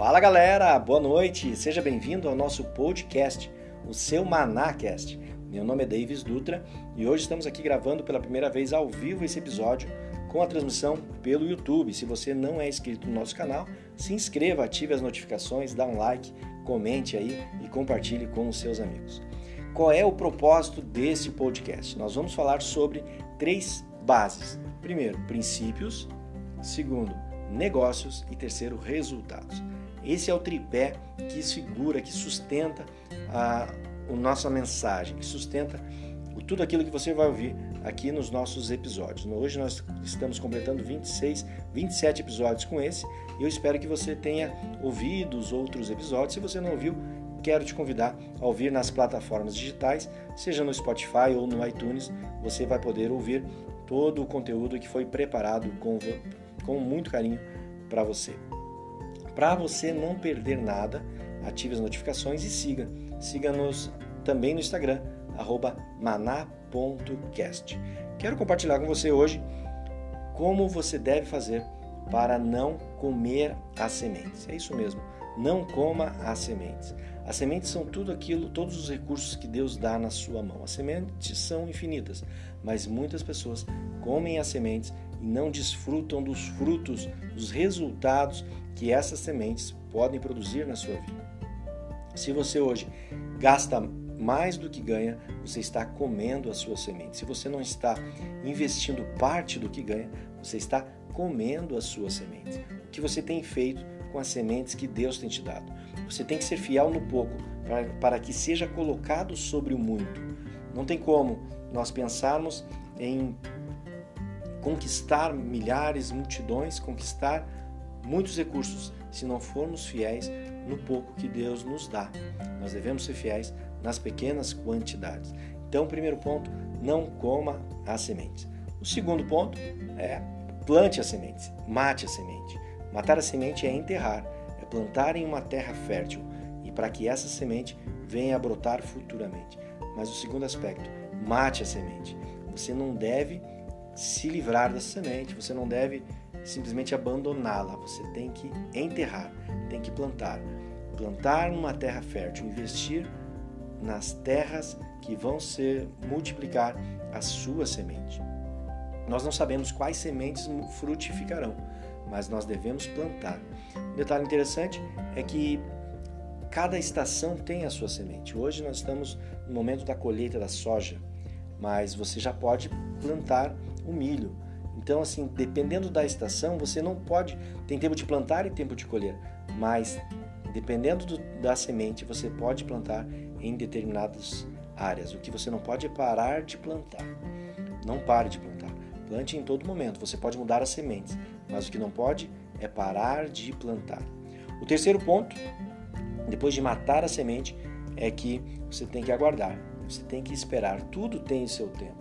Fala galera, boa noite, seja bem-vindo ao nosso podcast, o seu Manacast. Meu nome é Davis Dutra e hoje estamos aqui gravando pela primeira vez ao vivo esse episódio com a transmissão pelo YouTube. Se você não é inscrito no nosso canal, se inscreva, ative as notificações, dá um like, comente aí e compartilhe com os seus amigos. Qual é o propósito desse podcast? Nós vamos falar sobre três bases. Primeiro, princípios. Segundo, negócios. E terceiro, resultados. Esse é o tripé que segura, que sustenta a, a nossa mensagem, que sustenta tudo aquilo que você vai ouvir aqui nos nossos episódios. Hoje nós estamos completando 26, 27 episódios com esse eu espero que você tenha ouvido os outros episódios. Se você não ouviu, quero te convidar a ouvir nas plataformas digitais, seja no Spotify ou no iTunes, você vai poder ouvir todo o conteúdo que foi preparado com, com muito carinho para você. Para você não perder nada, ative as notificações e siga. Siga-nos também no Instagram, maná.cast. Quero compartilhar com você hoje como você deve fazer para não comer as sementes. É isso mesmo, não coma as sementes. As sementes são tudo aquilo, todos os recursos que Deus dá na sua mão. As sementes são infinitas, mas muitas pessoas comem as sementes e não desfrutam dos frutos, dos resultados que essas sementes podem produzir na sua vida. Se você hoje gasta mais do que ganha, você está comendo a sua semente. Se você não está investindo parte do que ganha, você está comendo a sua semente. O que você tem feito com as sementes que Deus tem te dado? Você tem que ser fiel no pouco para, para que seja colocado sobre o muito. Não tem como nós pensarmos em conquistar milhares, multidões, conquistar muitos recursos se não formos fiéis no pouco que Deus nos dá. Nós devemos ser fiéis nas pequenas quantidades. Então, primeiro ponto, não coma as sementes. O segundo ponto é plante as sementes, mate a semente. Matar a semente é enterrar, é plantar em uma terra fértil e para que essa semente venha a brotar futuramente. Mas o segundo aspecto, mate a semente. Você não deve se livrar dessa semente, você não deve simplesmente abandoná-la, você tem que enterrar, tem que plantar. Plantar numa terra fértil, investir nas terras que vão ser multiplicar a sua semente. Nós não sabemos quais sementes frutificarão, mas nós devemos plantar. Um detalhe interessante é que cada estação tem a sua semente. Hoje nós estamos no momento da colheita da soja, mas você já pode plantar o milho. Então, assim, dependendo da estação, você não pode. Tem tempo de plantar e tempo de colher, mas dependendo do, da semente, você pode plantar em determinadas áreas. O que você não pode é parar de plantar. Não pare de plantar. Plante em todo momento. Você pode mudar as sementes, mas o que não pode é parar de plantar. O terceiro ponto, depois de matar a semente, é que você tem que aguardar. Você tem que esperar. Tudo tem o seu tempo.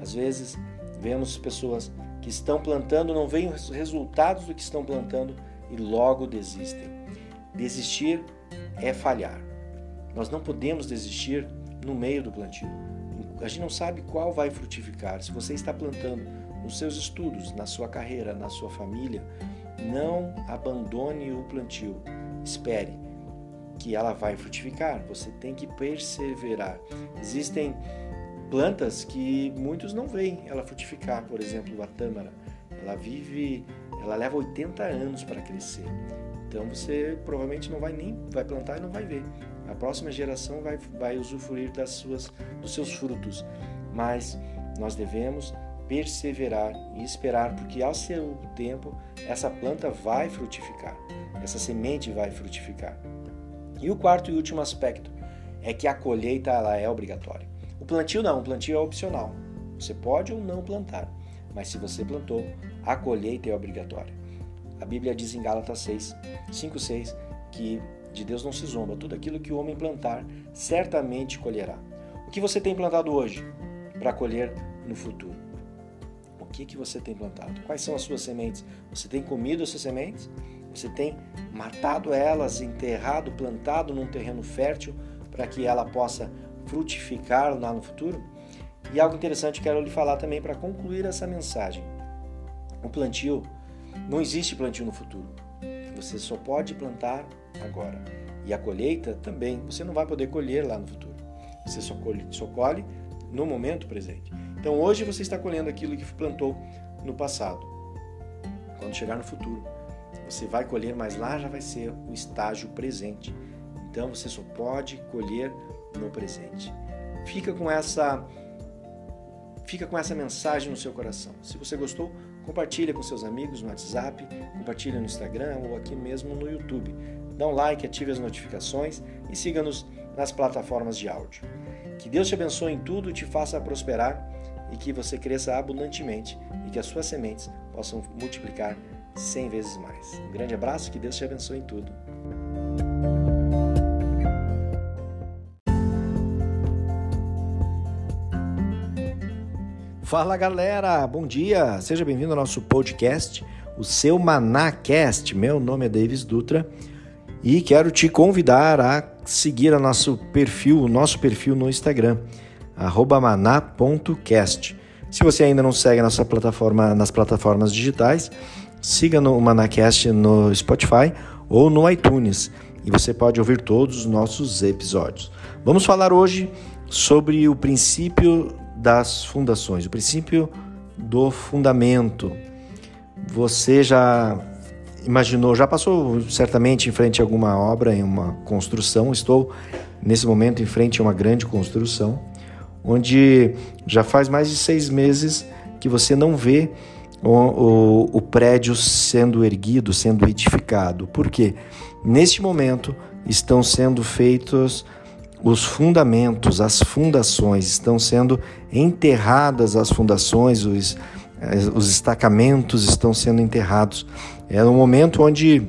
Às vezes vemos pessoas que estão plantando, não veem os resultados do que estão plantando e logo desistem. Desistir é falhar. Nós não podemos desistir no meio do plantio. A gente não sabe qual vai frutificar. Se você está plantando nos seus estudos, na sua carreira, na sua família, não abandone o plantio. Espere que ela vai frutificar. Você tem que perseverar. Existem plantas que muitos não veem ela frutificar, por exemplo, a tâmara. Ela vive, ela leva 80 anos para crescer. Então você provavelmente não vai nem vai plantar e não vai ver. A próxima geração vai, vai usufruir das suas, dos seus frutos. Mas nós devemos perseverar e esperar, porque ao seu tempo essa planta vai frutificar, essa semente vai frutificar. E o quarto e último aspecto é que a colheita ela é obrigatória. O plantio não, o plantio é opcional. Você pode ou não plantar, mas se você plantou, a colheita é obrigatória. A Bíblia diz em Gálatas 6, 5, 6 que de Deus não se zomba. Tudo aquilo que o homem plantar, certamente colherá. O que você tem plantado hoje para colher no futuro? O que, que você tem plantado? Quais são as suas sementes? Você tem comido essas sementes? Você tem matado elas, enterrado, plantado num terreno fértil para que ela possa frutificar lá no futuro? E algo interessante quero lhe falar também para concluir essa mensagem. O plantio não existe plantio no futuro. Você só pode plantar agora. E a colheita também, você não vai poder colher lá no futuro. Você só colhe, só colhe no momento presente. Então hoje você está colhendo aquilo que plantou no passado. Quando chegar no futuro, você vai colher, mas lá já vai ser o estágio presente. Então você só pode colher no presente. Fica com essa fica com essa mensagem no seu coração. Se você gostou, compartilha com seus amigos no WhatsApp, compartilha no Instagram ou aqui mesmo no YouTube. Dá um like, ative as notificações e siga-nos nas plataformas de áudio. Que Deus te abençoe em tudo, te faça prosperar e que você cresça abundantemente e que as suas sementes possam multiplicar 100 vezes mais. Um grande abraço, que Deus te abençoe em tudo. Fala galera, bom dia, seja bem-vindo ao nosso podcast, o seu Manacast. Meu nome é Davis Dutra e quero te convidar a seguir a nosso perfil, o nosso perfil no Instagram, maná.cast. Se você ainda não segue a nossa plataforma nas plataformas digitais, siga no Manacast no Spotify ou no iTunes e você pode ouvir todos os nossos episódios. Vamos falar hoje sobre o princípio das fundações, o princípio do fundamento. Você já imaginou, já passou certamente em frente a alguma obra, em uma construção. Estou nesse momento em frente a uma grande construção, onde já faz mais de seis meses que você não vê o, o, o prédio sendo erguido, sendo edificado. Por quê? Neste momento estão sendo feitos os fundamentos, as fundações, estão sendo enterradas as fundações, os, eh, os destacamentos estão sendo enterrados. É um momento onde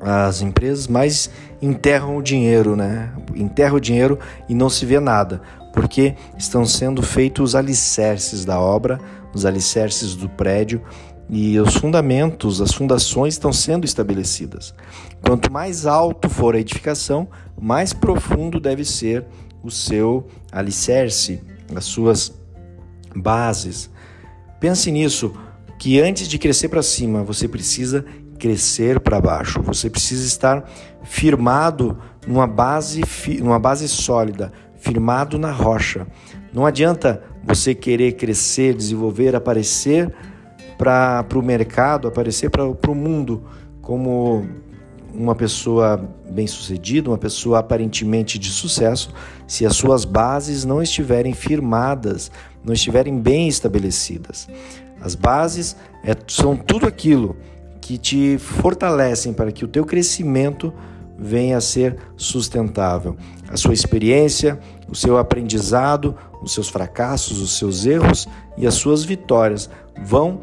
as empresas mais enterram o dinheiro, né? Enterram o dinheiro e não se vê nada, porque estão sendo feitos os alicerces da obra, os alicerces do prédio e os fundamentos, as fundações estão sendo estabelecidas. Quanto mais alto for a edificação, mais profundo deve ser o seu alicerce, as suas bases. Pense nisso, que antes de crescer para cima, você precisa crescer para baixo. Você precisa estar firmado numa base, numa base sólida, firmado na rocha. Não adianta você querer crescer, desenvolver, aparecer para o mercado, aparecer para o mundo como uma pessoa bem-sucedida, uma pessoa aparentemente de sucesso, se as suas bases não estiverem firmadas, não estiverem bem estabelecidas. As bases é, são tudo aquilo que te fortalecem para que o teu crescimento venha a ser sustentável. A sua experiência, o seu aprendizado, os seus fracassos, os seus erros e as suas vitórias vão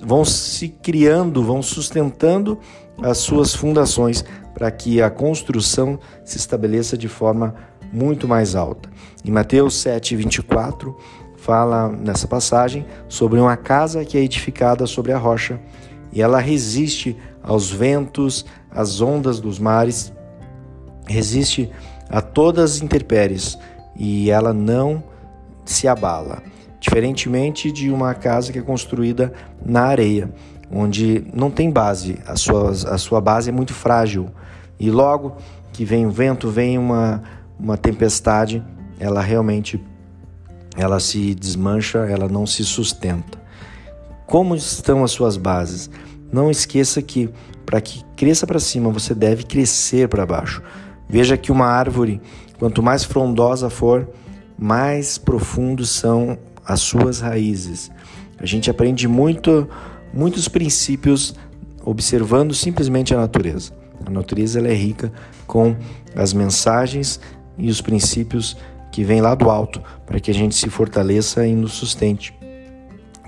vão se criando, vão sustentando as suas fundações para que a construção se estabeleça de forma muito mais alta. Em Mateus 7:24 fala nessa passagem sobre uma casa que é edificada sobre a rocha e ela resiste aos ventos, às ondas dos mares, resiste a todas as intempéries e ela não se abala diferentemente de uma casa que é construída na areia, onde não tem base, a sua, a sua base é muito frágil e logo que vem o vento, vem uma, uma tempestade, ela realmente ela se desmancha, ela não se sustenta. Como estão as suas bases? Não esqueça que para que cresça para cima, você deve crescer para baixo. Veja que uma árvore, quanto mais frondosa for, mais profundos são as suas raízes. A gente aprende muito, muitos princípios observando simplesmente a natureza. A natureza ela é rica com as mensagens e os princípios que vêm lá do alto para que a gente se fortaleça e nos sustente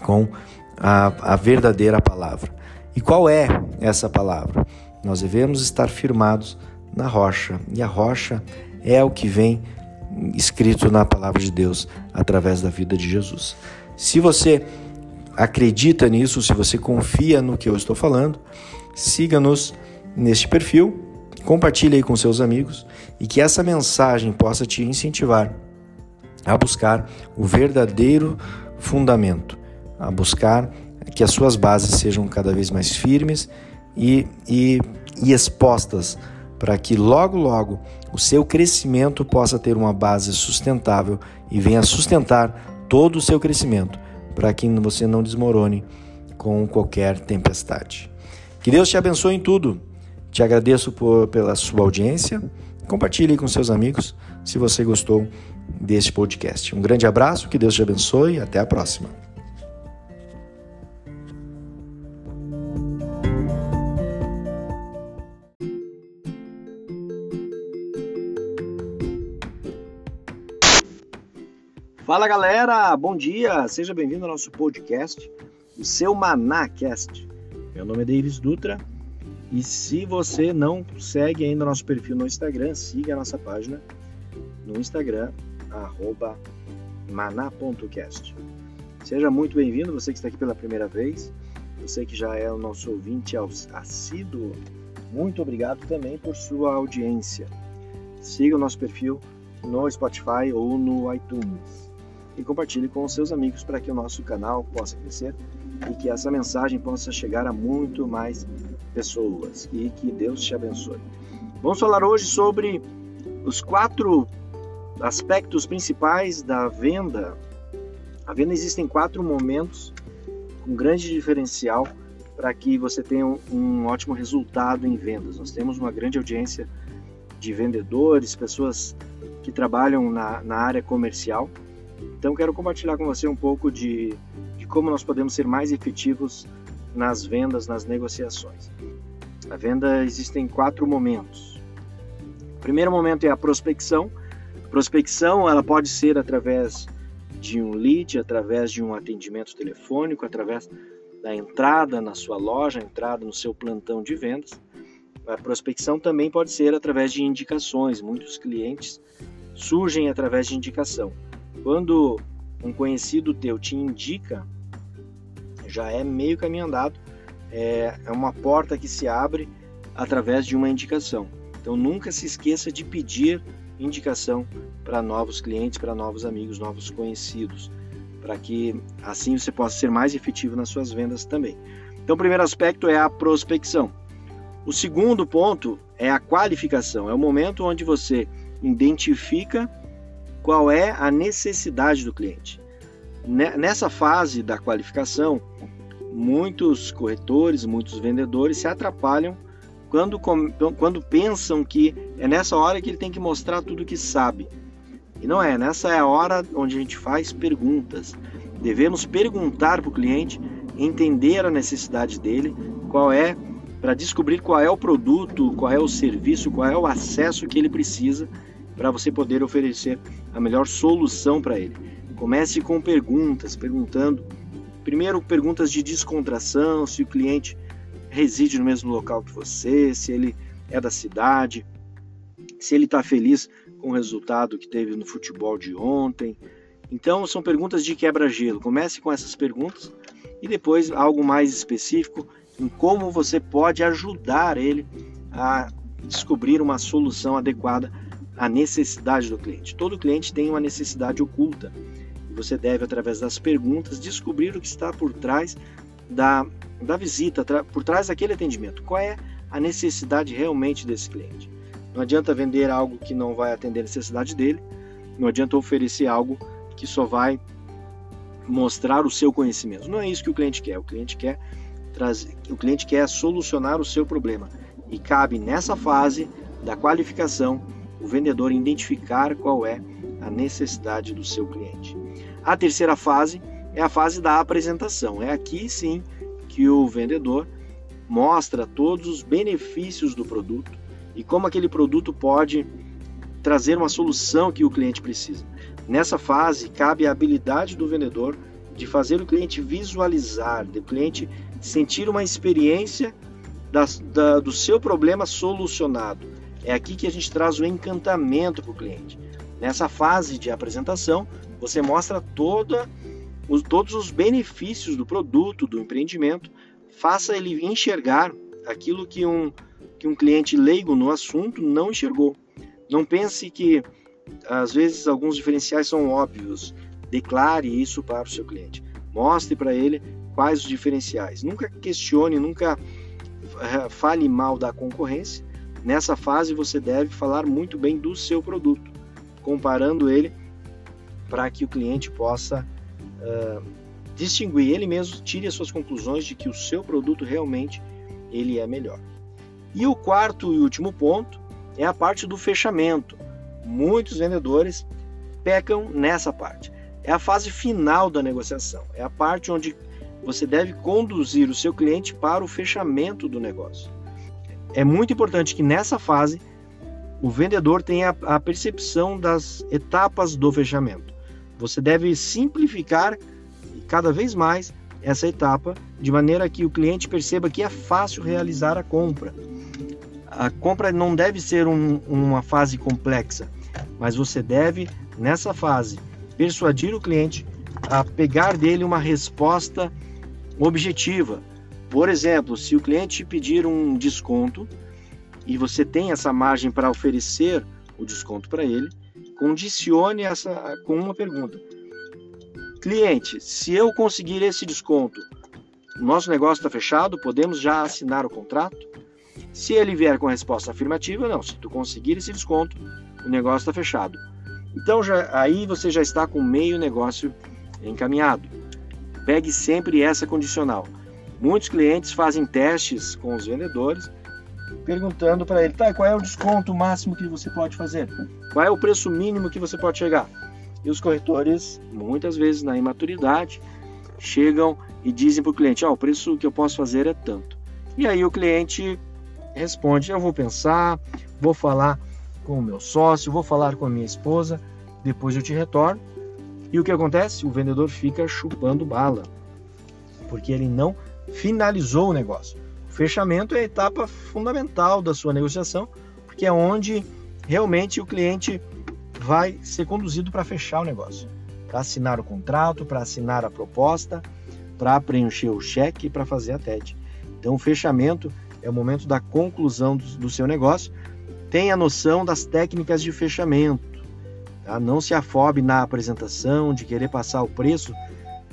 com a, a verdadeira palavra. E qual é essa palavra? Nós devemos estar firmados na rocha, e a rocha é o que vem escrito na palavra de Deus através da vida de Jesus. Se você acredita nisso, se você confia no que eu estou falando, siga-nos neste perfil, compartilhe aí com seus amigos e que essa mensagem possa te incentivar a buscar o verdadeiro fundamento, a buscar que as suas bases sejam cada vez mais firmes e, e, e expostas para que logo, logo o seu crescimento possa ter uma base sustentável e venha sustentar todo o seu crescimento, para que você não desmorone com qualquer tempestade. Que Deus te abençoe em tudo. Te agradeço por, pela sua audiência. Compartilhe com seus amigos se você gostou deste podcast. Um grande abraço, que Deus te abençoe e até a próxima. Fala galera, bom dia, seja bem-vindo ao nosso podcast, o seu Manacast. Meu nome é Davis Dutra e se você não segue ainda nosso perfil no Instagram, siga a nossa página no Instagram, maná.cast. Seja muito bem-vindo, você que está aqui pela primeira vez, você que já é o nosso ouvinte assíduo, muito obrigado também por sua audiência. Siga o nosso perfil no Spotify ou no iTunes e compartilhe com os seus amigos para que o nosso canal possa crescer e que essa mensagem possa chegar a muito mais pessoas e que Deus te abençoe. Vamos falar hoje sobre os quatro aspectos principais da venda. A venda existem quatro momentos com grande diferencial para que você tenha um ótimo resultado em vendas. Nós temos uma grande audiência de vendedores, pessoas que trabalham na, na área comercial então, quero compartilhar com você um pouco de, de como nós podemos ser mais efetivos nas vendas, nas negociações. A venda existem quatro momentos. O primeiro momento é a prospecção. A prospecção ela pode ser através de um lead, através de um atendimento telefônico, através da entrada na sua loja, entrada no seu plantão de vendas. A prospecção também pode ser através de indicações. Muitos clientes surgem através de indicação. Quando um conhecido teu te indica, já é meio caminho andado, é, é uma porta que se abre através de uma indicação. Então nunca se esqueça de pedir indicação para novos clientes, para novos amigos, novos conhecidos, para que assim você possa ser mais efetivo nas suas vendas também. Então o primeiro aspecto é a prospecção. O segundo ponto é a qualificação, é o momento onde você identifica qual é a necessidade do cliente. Nessa fase da qualificação, muitos corretores, muitos vendedores se atrapalham quando, quando pensam que é nessa hora que ele tem que mostrar tudo que sabe. E não é, nessa é a hora onde a gente faz perguntas. Devemos perguntar para o cliente, entender a necessidade dele, qual é, para descobrir qual é o produto, qual é o serviço, qual é o acesso que ele precisa para você poder oferecer a melhor solução para ele. Comece com perguntas, perguntando. Primeiro, perguntas de descontração, se o cliente reside no mesmo local que você, se ele é da cidade, se ele está feliz com o resultado que teve no futebol de ontem. Então, são perguntas de quebra-gelo. Comece com essas perguntas e depois algo mais específico em como você pode ajudar ele a descobrir uma solução adequada a necessidade do cliente. Todo cliente tem uma necessidade oculta e você deve, através das perguntas, descobrir o que está por trás da, da visita, por trás daquele atendimento. Qual é a necessidade realmente desse cliente? Não adianta vender algo que não vai atender a necessidade dele, não adianta oferecer algo que só vai mostrar o seu conhecimento. Não é isso que o cliente quer. O cliente quer trazer, o cliente quer solucionar o seu problema e cabe nessa fase da qualificação o vendedor identificar qual é a necessidade do seu cliente. A terceira fase é a fase da apresentação. É aqui sim que o vendedor mostra todos os benefícios do produto e como aquele produto pode trazer uma solução que o cliente precisa. Nessa fase, cabe a habilidade do vendedor de fazer o cliente visualizar, do cliente sentir uma experiência da, da, do seu problema solucionado. É aqui que a gente traz o encantamento para o cliente. Nessa fase de apresentação, você mostra toda, os, todos os benefícios do produto, do empreendimento, faça ele enxergar aquilo que um, que um cliente leigo no assunto não enxergou. Não pense que às vezes alguns diferenciais são óbvios. Declare isso para o seu cliente. Mostre para ele quais os diferenciais. Nunca questione, nunca eh, fale mal da concorrência. Nessa fase você deve falar muito bem do seu produto, comparando ele para que o cliente possa uh, distinguir ele mesmo, tire as suas conclusões de que o seu produto realmente ele é melhor. E o quarto e último ponto é a parte do fechamento. Muitos vendedores pecam nessa parte. É a fase final da negociação, é a parte onde você deve conduzir o seu cliente para o fechamento do negócio. É muito importante que nessa fase o vendedor tenha a percepção das etapas do fechamento. Você deve simplificar cada vez mais essa etapa de maneira que o cliente perceba que é fácil realizar a compra. A compra não deve ser um, uma fase complexa, mas você deve, nessa fase, persuadir o cliente a pegar dele uma resposta objetiva. Por exemplo, se o cliente pedir um desconto e você tem essa margem para oferecer o desconto para ele, condicione essa com uma pergunta: Cliente, se eu conseguir esse desconto, nosso negócio está fechado, podemos já assinar o contrato? Se ele vier com a resposta afirmativa, não. Se tu conseguir esse desconto, o negócio está fechado. Então já, aí você já está com meio negócio encaminhado. Pegue sempre essa condicional. Muitos clientes fazem testes com os vendedores, perguntando para ele, tá, qual é o desconto máximo que você pode fazer? Qual é o preço mínimo que você pode chegar? E os corretores, muitas vezes na imaturidade, chegam e dizem para o cliente: oh, o preço que eu posso fazer é tanto. E aí o cliente responde: eu vou pensar, vou falar com o meu sócio, vou falar com a minha esposa, depois eu te retorno. E o que acontece? O vendedor fica chupando bala, porque ele não finalizou o negócio. O fechamento é a etapa fundamental da sua negociação, porque é onde realmente o cliente vai ser conduzido para fechar o negócio, para assinar o contrato, para assinar a proposta, para preencher o cheque e para fazer a TED. Então, o fechamento é o momento da conclusão do, do seu negócio. Tenha noção das técnicas de fechamento. Tá? Não se afobe na apresentação de querer passar o preço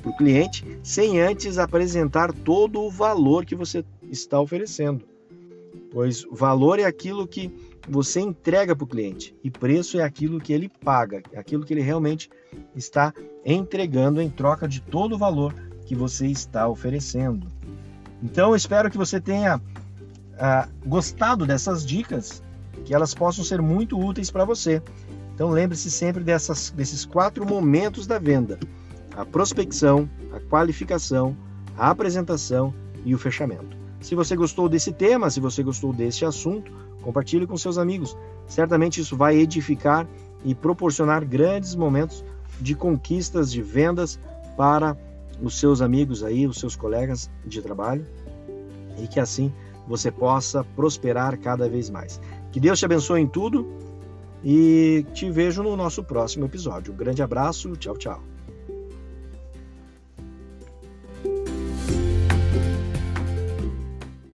para o cliente sem antes apresentar todo o valor que você está oferecendo. Pois valor é aquilo que você entrega para o cliente e preço é aquilo que ele paga, aquilo que ele realmente está entregando em troca de todo o valor que você está oferecendo. Então, espero que você tenha ah, gostado dessas dicas, que elas possam ser muito úteis para você. Então, lembre-se sempre dessas, desses quatro momentos da venda: a prospecção, a qualificação, a apresentação e o fechamento. Se você gostou desse tema, se você gostou desse assunto, Compartilhe com seus amigos. Certamente isso vai edificar e proporcionar grandes momentos de conquistas de vendas para os seus amigos aí, os seus colegas de trabalho, e que assim você possa prosperar cada vez mais. Que Deus te abençoe em tudo e te vejo no nosso próximo episódio. Um grande abraço, tchau, tchau.